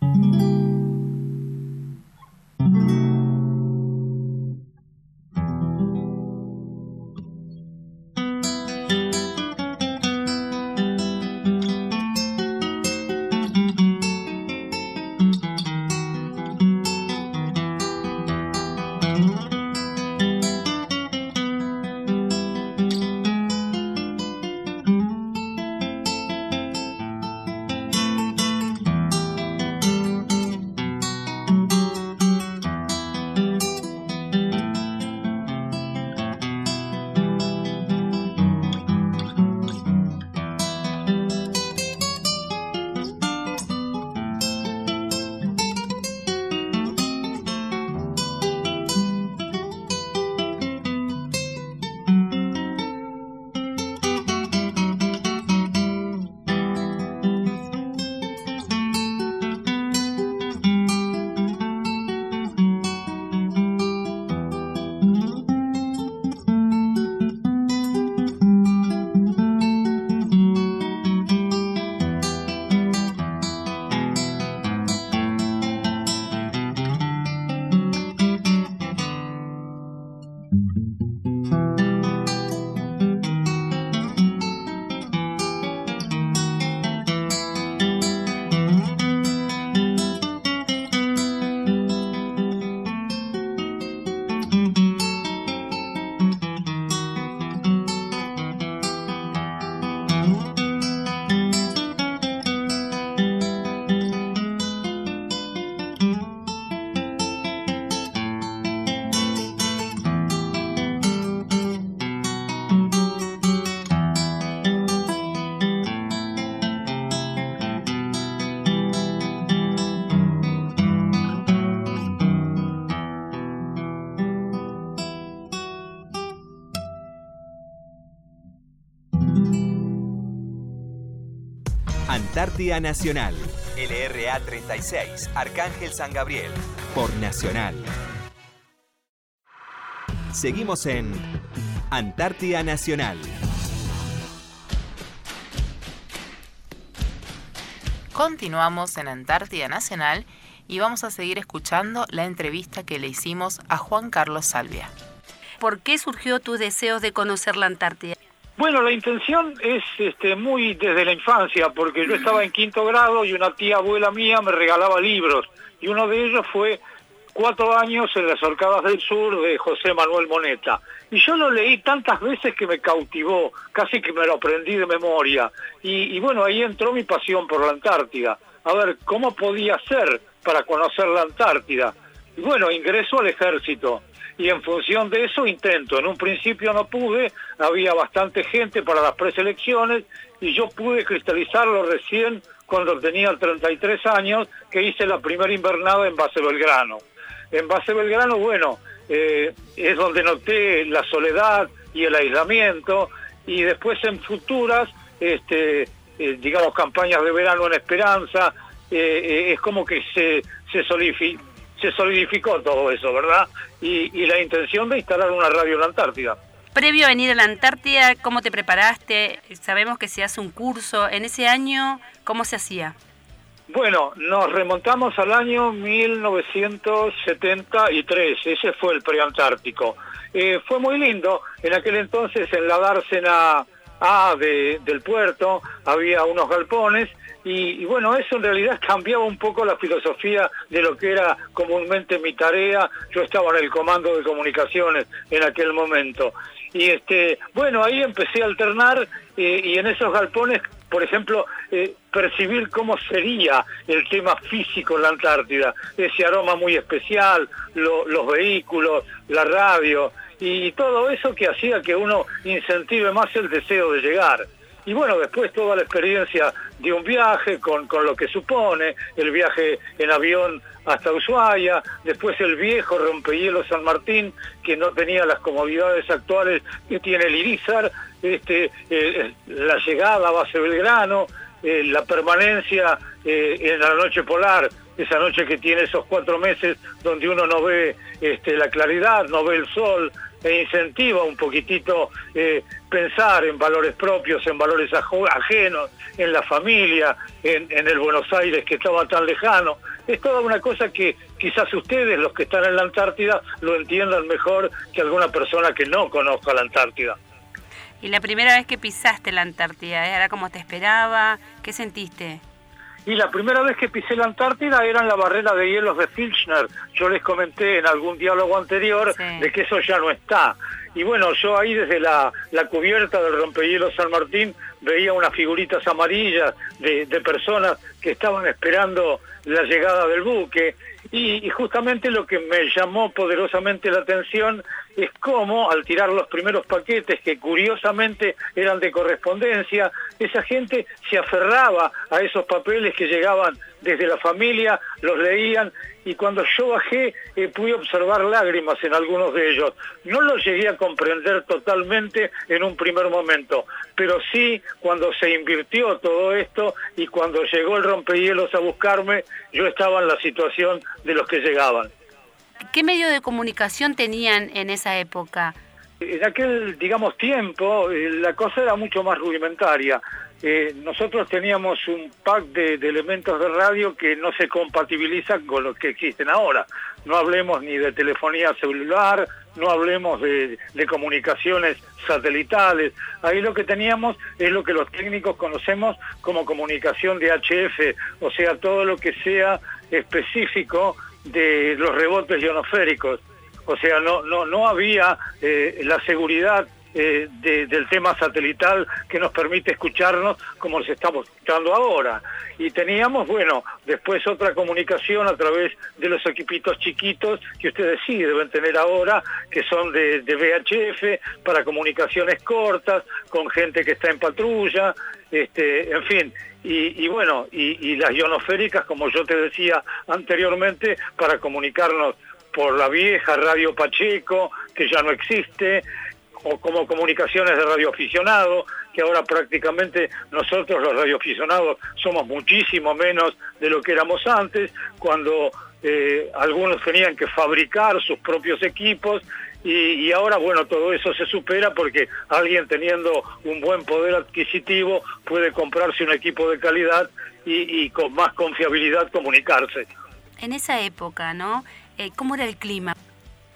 [SPEAKER 4] Nacional, LRA 36, Arcángel San Gabriel, por Nacional. Seguimos en Antártida Nacional.
[SPEAKER 1] Continuamos en Antártida Nacional y vamos a seguir escuchando la entrevista que le hicimos a Juan Carlos Salvia.
[SPEAKER 3] ¿Por qué surgió tu deseo de conocer la Antártida?
[SPEAKER 5] Bueno, la intención es este, muy desde la infancia, porque yo estaba en quinto grado y una tía abuela mía me regalaba libros, y uno de ellos fue Cuatro años en las Orcadas del Sur de José Manuel Moneta. Y yo lo leí tantas veces que me cautivó, casi que me lo aprendí de memoria. Y, y bueno, ahí entró mi pasión por la Antártida. A ver, ¿cómo podía ser para conocer la Antártida? Y bueno, ingreso al ejército y en función de eso intento. En un principio no pude, había bastante gente para las preselecciones y yo pude cristalizarlo recién cuando tenía 33 años, que hice la primera invernada en Base Belgrano. En Base Belgrano, bueno, eh, es donde noté la soledad y el aislamiento y después en futuras, este, eh, digamos, campañas de verano en Esperanza, eh, es como que se, se se solidificó todo eso, ¿verdad? Y, la intención de instalar una radio en la Antártida.
[SPEAKER 3] Previo a venir a la Antártida, ¿cómo te preparaste? Sabemos que se hace un curso. En ese año, ¿cómo se hacía?
[SPEAKER 5] Bueno, nos remontamos al año 1973, ese fue el preantártico. Eh, fue muy lindo, en aquel entonces en la dársena A del puerto había unos galpones y, bueno, eso en realidad cambiaba un poco la filosofía de lo que era comúnmente mi tarea. Yo estaba en el comando de comunicaciones en aquel momento. Y este, bueno, ahí empecé a alternar eh, y en esos galpones, por ejemplo, eh, percibir cómo sería el tema físico en la Antártida, ese aroma muy especial, los vehículos, la radio y todo eso que hacía que uno incentive más el deseo de llegar. Y bueno, después toda la experiencia de un viaje con, con lo que supone, el viaje en avión hasta Ushuaia, después el viejo rompehielo San Martín, que no tenía las comodidades actuales que tiene el Irizar, este, eh, la llegada a base Belgrano, eh, la permanencia eh, en la noche polar, esa noche que tiene esos cuatro meses donde uno no ve este, la claridad, no ve el sol, e incentiva un poquitito eh, pensar en valores propios, en valores ajenos, en la familia, en, el Buenos Aires que estaba tan lejano. Es toda una cosa que quizás ustedes, los que están en la Antártida, lo entiendan mejor que alguna persona que no conozca la Antártida.
[SPEAKER 3] Y la primera vez que pisaste la Antártida, ¿era como te esperaba? ¿Qué sentiste?
[SPEAKER 5] Y la primera vez que pisé la Antártida era en la barrera de hielos de Filchner. Yo les comenté en algún diálogo anterior de que eso ya no está. Y bueno, yo ahí desde la, cubierta del rompehielos San Martín veía unas figuritas amarillas de, de personas que estaban esperando la llegada del buque. Y, justamente lo que me llamó poderosamente la atención es cómo al tirar los primeros paquetes que curiosamente eran de correspondencia, esa gente se aferraba a esos papeles que llegaban desde la familia, los leían y cuando yo bajé eh, pude observar lágrimas en algunos de ellos. No los llegué a comprender totalmente en un primer momento, pero sí cuando se invirtió todo esto y cuando llegó el rompehielos a buscarme, yo estaba en la situación de los que llegaban.
[SPEAKER 3] ¿Qué medio de comunicación tenían en esa época?
[SPEAKER 5] En aquel, digamos, tiempo, eh, la cosa era mucho más rudimentaria. Eh, nosotros teníamos un pack de, elementos de radio que no se compatibilizan con los que existen ahora. No hablemos ni de telefonía celular, no hablemos de, comunicaciones satelitales. Ahí lo que teníamos es lo que los técnicos conocemos como comunicación de HF, o sea, todo lo que sea específico de los rebotes ionosféricos. O sea, no, no, no había eh, la seguridad eh, del tema satelital que nos permite escucharnos como se estamos escuchando ahora. Y teníamos, bueno, después otra comunicación a través de los equipitos chiquitos que ustedes sí deben tener ahora, que son de, VHF, para comunicaciones cortas, con gente que está en patrulla, este, en fin, y, bueno, y, las ionosféricas, como yo te decía anteriormente, para comunicarnos por la vieja Radio Pacheco, que ya no existe, o como comunicaciones de radioaficionado, que ahora prácticamente nosotros los radioaficionados somos muchísimo menos de lo que éramos antes, cuando eh, algunos tenían que fabricar sus propios equipos y, ahora, bueno, todo eso se supera porque alguien teniendo un buen poder adquisitivo puede comprarse un equipo de calidad y, con más confiabilidad comunicarse.
[SPEAKER 3] En esa época, ¿no? Eh, ¿Cómo era el clima?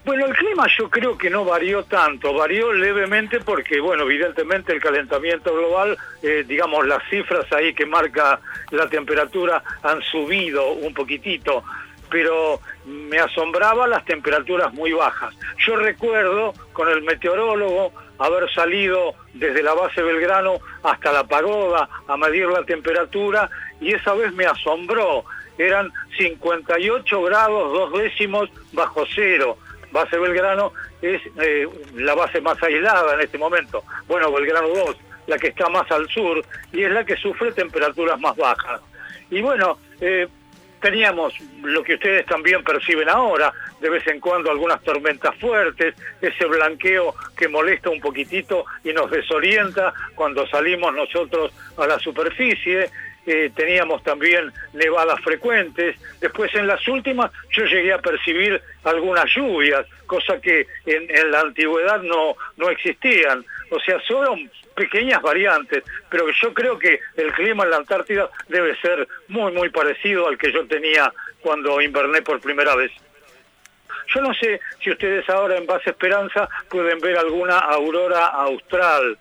[SPEAKER 5] Bueno, el clima yo creo que no varió tanto, varió levemente porque, bueno, evidentemente el calentamiento global, eh, digamos, las cifras ahí que marca la temperatura han subido un poquitito, pero me asombraba las temperaturas muy bajas. Yo recuerdo con el meteorólogo haber salido desde la base Belgrano hasta la pagoda a medir la temperatura y esa vez me asombró. Eran 58 grados dos décimos bajo cero. Base Belgrano es eh, la base más aislada en este momento. Bueno, Belgrano 2, la que está más al sur y es la que sufre temperaturas más bajas. Y bueno, eh, teníamos lo que ustedes también perciben ahora, de vez en cuando algunas tormentas fuertes, ese blanqueo que molesta un poquitito y nos desorienta cuando salimos nosotros a la superficie. Eh, teníamos también nevadas frecuentes. Después en las últimas yo llegué a percibir algunas lluvias, cosa que en, la antigüedad no, no existían. O sea, son pequeñas variantes, pero yo creo que el clima en la Antártida debe ser muy, muy parecido al que yo tenía cuando inverné por primera vez. Yo no sé si ustedes ahora en Base Esperanza pueden ver alguna aurora austral,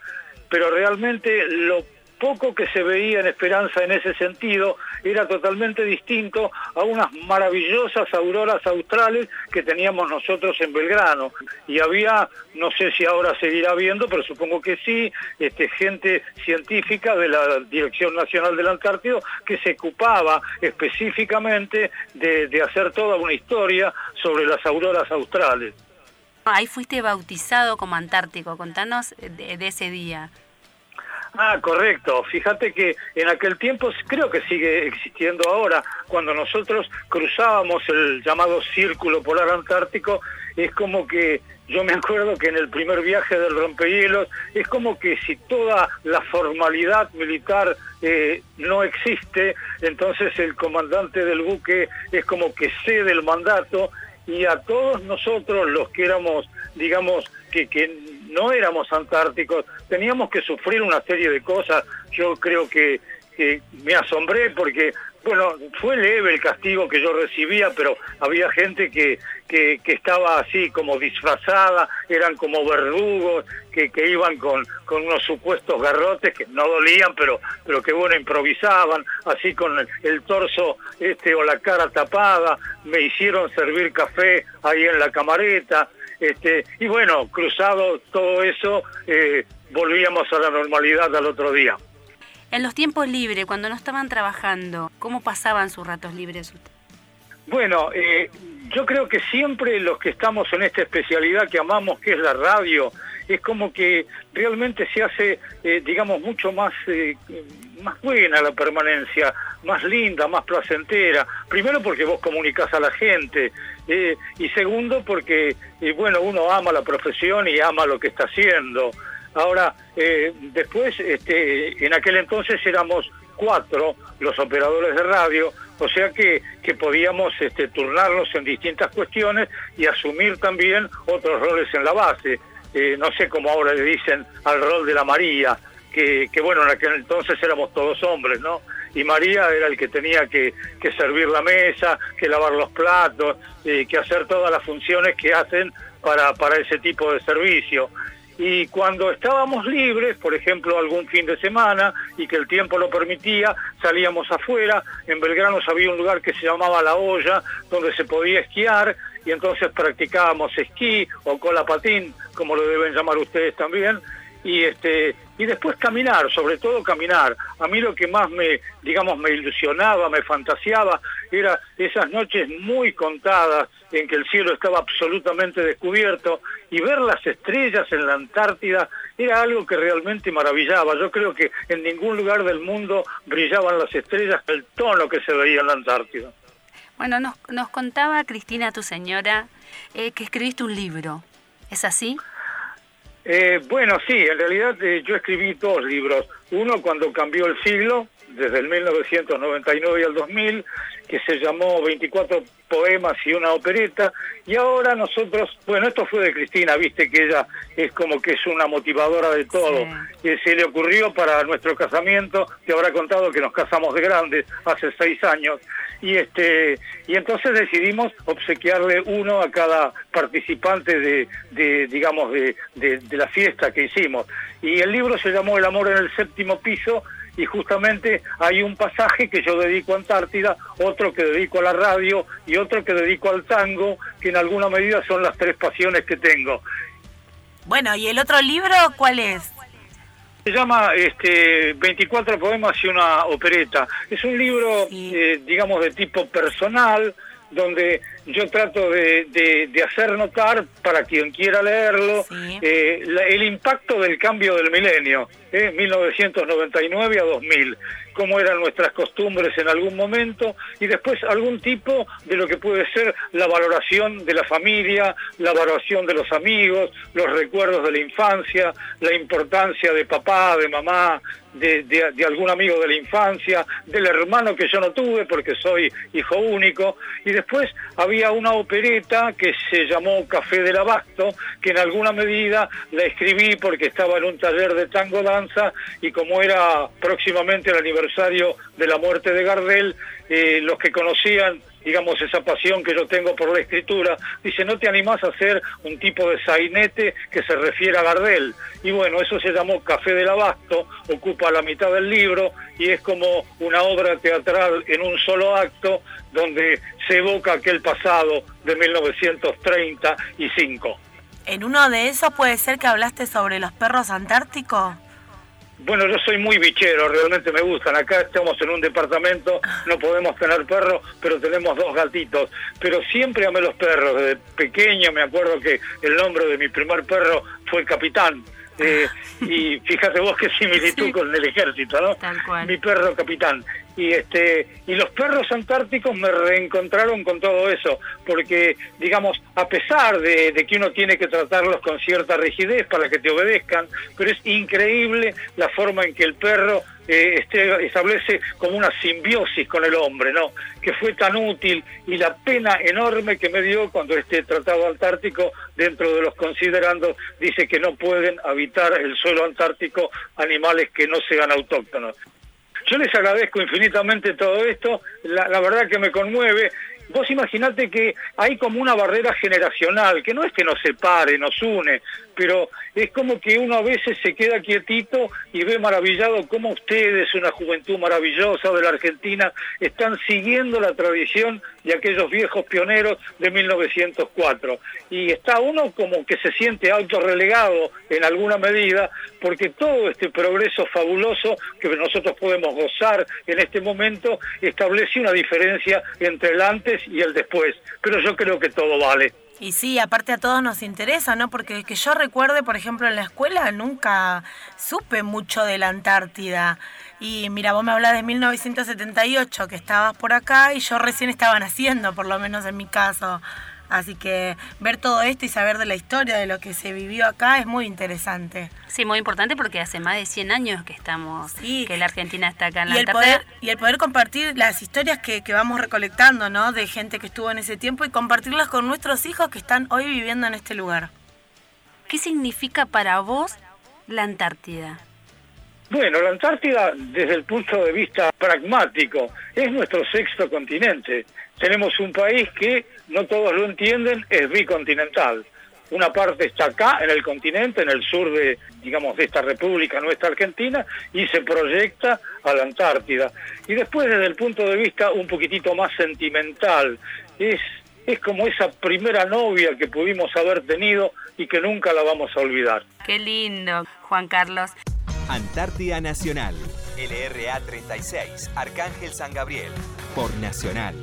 [SPEAKER 5] pero realmente lo poco que se veía en Esperanza en ese sentido era totalmente distinto a unas maravillosas auroras australes que teníamos nosotros en Belgrano. Y había, no sé si ahora seguirá viendo, pero supongo que sí, este, gente científica de la Dirección Nacional del Antártido que se ocupaba específicamente de, hacer toda una historia sobre las auroras australes.
[SPEAKER 3] Ahí fuiste bautizado como Antártico, contanos de ese día.
[SPEAKER 5] Ah, correcto. Fíjate que en aquel tiempo, creo que sigue existiendo ahora, cuando nosotros cruzábamos el llamado Círculo Polar Antártico, es como que, yo me acuerdo que en el primer viaje del rompehielos, es como que si toda la formalidad militar eh, no existe, entonces el comandante del buque es como que cede el mandato y a todos nosotros los que éramos, digamos, que, que no éramos antárticos, teníamos que sufrir una serie de cosas. Yo creo que, me asombré porque, bueno, fue leve el castigo que yo recibía, pero había gente que, que, estaba así como disfrazada, eran como verdugos, que, que iban con, con unos supuestos garrotes que no dolían, pero, pero que bueno, improvisaban, así con el, el torso este o la cara tapada, me hicieron servir café ahí en la camareta, este, y bueno, cruzado todo eso, eh, volvíamos a la normalidad al otro día.
[SPEAKER 3] En los tiempos libres, cuando no estaban trabajando, ¿cómo pasaban sus ratos libres
[SPEAKER 5] Bueno, eh, yo creo que siempre los que estamos en esta especialidad que amamos, que es la radio, es como que realmente se hace, eh, digamos, mucho más, más buena la permanencia, más linda, más placentera. Primero porque vos comunicás a la gente eh, y segundo porque, eh, bueno, uno ama la profesión y ama lo que está haciendo. Ahora, eh, después, este, en aquel entonces éramos cuatro los operadores de radio, o sea que, que podíamos este, turnarnos en distintas cuestiones y asumir también otros roles en la base. No sé cómo ahora le dicen al rol de la María, que, bueno, en aquel entonces éramos todos hombres, ¿no? y María era el que tenía que, servir la mesa, que lavar los platos, eh, que hacer todas las funciones que hacen para ese tipo de servicio. Y cuando estábamos libres, por ejemplo, algún fin de semana y que el tiempo lo permitía, salíamos afuera. En Belgrano había un lugar que se llamaba La Olla, donde se podía esquiar y entonces practicábamos esquí o cola patín, como lo deben llamar ustedes también y este y después caminar, sobre todo caminar. A mí lo que más me, digamos, me ilusionaba, me fantaseaba, era esas noches muy contadas en que el cielo estaba absolutamente descubierto y ver las estrellas en la Antártida era algo que realmente maravillaba. Yo creo que en ningún lugar del mundo brillaban las estrellas el tono que se veía en la Antártida.
[SPEAKER 3] Bueno, nos, nos contaba Cristina, tu señora, eh, que escribiste un libro. ¿Es así?
[SPEAKER 5] Eh, bueno, sí, en realidad eh, yo escribí dos libros. Uno cuando cambió el siglo, desde el 1999 al 2000, que se llamó 24 poemas y una opereta, y ahora nosotros, bueno, esto fue de Cristina, viste que ella es como que es una motivadora de todo, y se le ocurrió para nuestro casamiento, te habrá contado que nos casamos de grandes hace seis años, y este y entonces decidimos obsequiarle uno a cada participante de, de digamos de, de, de la fiesta que hicimos. Y el libro se llamó El amor en el séptimo piso y justamente hay un pasaje que yo dedico a Antártida, otro que dedico a la radio y otro que dedico al tango, que en alguna medida son las tres pasiones que tengo.
[SPEAKER 2] Bueno, ¿y el otro libro cuál es?
[SPEAKER 5] Se llama este, 24 poemas y una opereta. Es un libro, eh, digamos, de tipo personal, donde yo trato de, de, hacer notar para quien quiera leerlo eh, el impacto del cambio del milenio, eh, 1999 a 2000 cómo eran nuestras costumbres en algún momento y después algún tipo de lo que puede ser la valoración de la familia, la valoración de los amigos, los recuerdos de la infancia, la importancia de papá, de mamá, de, de, algún amigo de la infancia, del hermano que yo no tuve porque soy hijo único. Y después había una opereta que se llamó Café del Abasto, que en alguna medida la escribí porque estaba en un taller de tango danza y como era próximamente el aniversario de la muerte de Gardel, eh, los que conocían digamos, esa pasión que yo tengo por la escritura, dice, no te animás a hacer un tipo de sainete que se refiere a Gardel. Y bueno, eso se llamó Café del Abasto, ocupa la mitad del libro y es como una obra teatral en un solo acto donde se evoca aquel pasado de 1935.
[SPEAKER 2] En uno de esos puede ser que hablaste sobre los perros antárticos.
[SPEAKER 5] Bueno, yo soy muy bichero, realmente me gustan. Acá estamos en un departamento, no podemos tener perros, pero tenemos dos gatitos. Pero siempre amé los perros. Desde pequeño me acuerdo que el nombre de mi primer perro fue Capitán. Eh, y fíjate vos qué similitud con el ejército, ¿no? Mi perro capitán. Y este y los perros antárticos me reencontraron con todo eso, porque digamos, a pesar de, de, que uno tiene que tratarlos con cierta rigidez para que te obedezcan, pero es increíble la forma en que el perro eh, este, establece como una simbiosis con el hombre, ¿no? Que fue tan útil y la pena enorme que me dio cuando este Tratado Antártico, dentro de los considerandos, dice que no pueden habitar el suelo antártico animales que no sean autóctonos. Yo les agradezco infinitamente todo esto, la, verdad que me conmueve. Vos imaginate que hay como una barrera generacional, que no es que nos separe, nos une, pero es como que uno a veces se queda quietito y ve maravillado cómo ustedes, una juventud maravillosa de la Argentina, están siguiendo la tradición de aquellos viejos pioneros de 1904. Y está uno como que se siente autorrelegado en alguna medida, porque todo este progreso fabuloso que nosotros podemos gozar en este momento establece una diferencia entre el antes y el después. Pero yo creo que todo vale.
[SPEAKER 2] Y sí, aparte a todos nos interesa, ¿no? Porque que yo recuerde, por ejemplo, en la escuela nunca supe mucho de la Antártida. Y mira, vos me hablas de 1978, que estabas por acá y yo recién estaba naciendo, por lo menos en mi caso. Así que ver todo esto y saber de la historia, de lo que se vivió acá, es muy interesante.
[SPEAKER 3] Sí, muy importante porque hace más de 100 años que estamos, que la Argentina está acá en la
[SPEAKER 2] y el poder Y el poder compartir las historias que, que vamos recolectando, ¿no? De gente que estuvo en ese tiempo y compartirlas con nuestros hijos que están hoy viviendo en este lugar.
[SPEAKER 3] ¿Qué significa para vos la Antártida?
[SPEAKER 5] Bueno, la Antártida, desde el punto de vista pragmático, es nuestro sexto continente. Tenemos un país que, no todos lo entienden, es bicontinental. Una parte está acá, en el continente, en el sur de, digamos, de esta república nuestra Argentina, y se proyecta a la Antártida. Y después, desde el punto de vista un poquitito más sentimental, es, es como esa primera novia que pudimos haber tenido y que nunca la vamos a olvidar.
[SPEAKER 3] Qué lindo, Juan Carlos.
[SPEAKER 4] Antártida Nacional, LRA 36, Arcángel San Gabriel, por Nacional.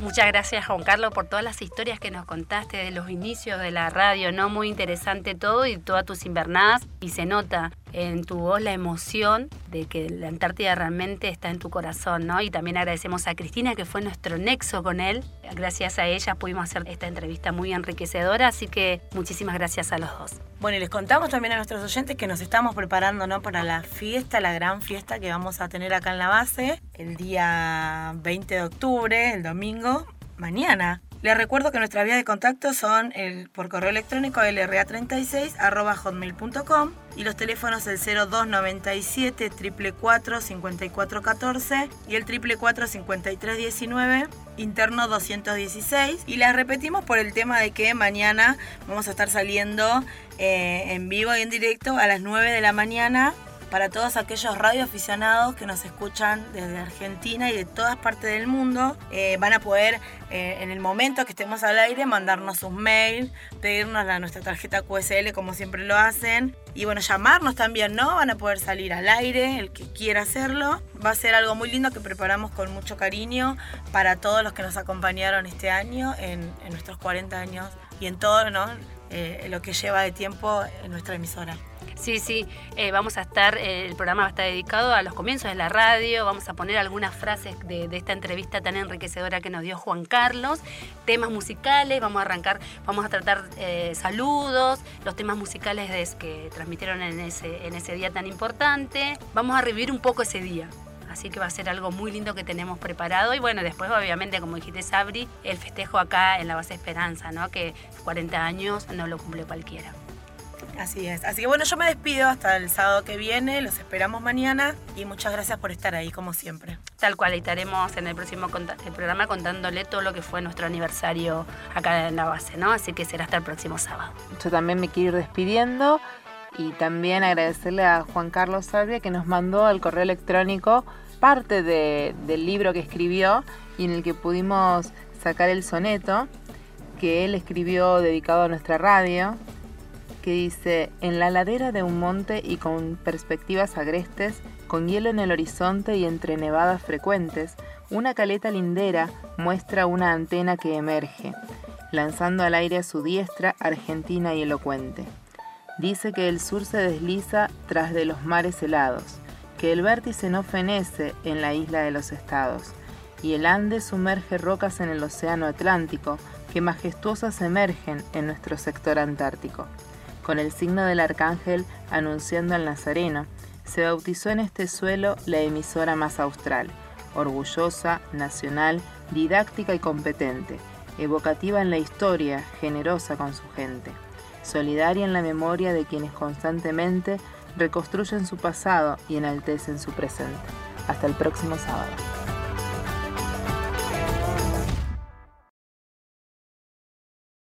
[SPEAKER 3] Muchas gracias Juan Carlos por todas las historias que nos contaste de los inicios de la radio, ¿no? Muy interesante todo y todas tus invernadas y se nota en tu voz la emoción de que la Antártida realmente está en tu corazón, ¿no? Y también agradecemos a Cristina que fue nuestro nexo con él. Gracias a ella pudimos hacer esta entrevista muy enriquecedora, así que muchísimas gracias a los dos.
[SPEAKER 2] Bueno, y les contamos también a nuestros oyentes que nos estamos preparando ¿no? para la fiesta, la gran fiesta que vamos a tener acá en la base el día 20 de octubre, el domingo, mañana. Les recuerdo que nuestras vías de contacto son el, por correo electrónico lra36 hotmail.com y los teléfonos el 0297 444 5414 y el 444 5319 interno 216 y las repetimos por el tema de que mañana vamos a estar saliendo eh, en vivo y en directo a las 9 de la mañana para todos aquellos radioaficionados que nos escuchan desde Argentina y de todas partes del mundo. Eh, van a poder, eh, en el momento que estemos al aire, mandarnos sus mails, pedirnos la, nuestra tarjeta QSL como siempre lo hacen. Y bueno, llamarnos también, ¿no? Van a poder salir al aire, el que quiera hacerlo. Va a ser algo muy lindo que preparamos con mucho cariño para todos los que nos acompañaron este año en, nuestros 40 años y en todo ¿no? Eh, lo que lleva de tiempo en nuestra emisora.
[SPEAKER 3] Sí, sí, eh, vamos a estar, eh, el programa va a estar dedicado a los comienzos de la radio, vamos a poner algunas frases de, esta entrevista tan enriquecedora que nos dio Juan Carlos, temas musicales, vamos a arrancar, vamos a tratar saludos, los temas musicales que transmitieron en ese, en ese día tan importante, vamos a revivir un poco ese día. Así que va a ser algo muy lindo que tenemos preparado. Y bueno, después obviamente, como dijiste Sabri, el festejo acá en la base Esperanza, ¿no? Que 40 años no lo cumple cualquiera.
[SPEAKER 2] Así es. Así que bueno, yo me despido hasta el sábado que viene. Los esperamos mañana y muchas gracias por estar ahí, como siempre.
[SPEAKER 3] Tal cual, estaremos en el próximo programa contándole todo lo que fue nuestro aniversario acá en la base, ¿no? Así que será hasta el próximo sábado.
[SPEAKER 1] Yo también me quiero ir despidiendo y también agradecerle a Juan Carlos Salvia que nos mandó al correo electrónico parte del libro que escribió y en el que pudimos sacar el soneto que él escribió dedicado a nuestra radio que dice, en la ladera de un monte y con perspectivas agrestes, con hielo en el horizonte y entre nevadas frecuentes, una caleta lindera muestra una antena que emerge, lanzando al aire a su diestra argentina y elocuente. Dice que el sur se desliza tras de los mares helados, que el vértice no fenece en la isla de los estados, y el Ande sumerge rocas en el océano Atlántico, que majestuosas emergen en nuestro sector antártico. Con el signo del arcángel anunciando al Nazareno, se bautizó en este suelo la emisora más austral, orgullosa, nacional, didáctica y competente, evocativa en la historia, generosa con su gente, solidaria en la memoria de quienes constantemente reconstruyen su pasado y enaltecen su presente. Hasta el próximo sábado.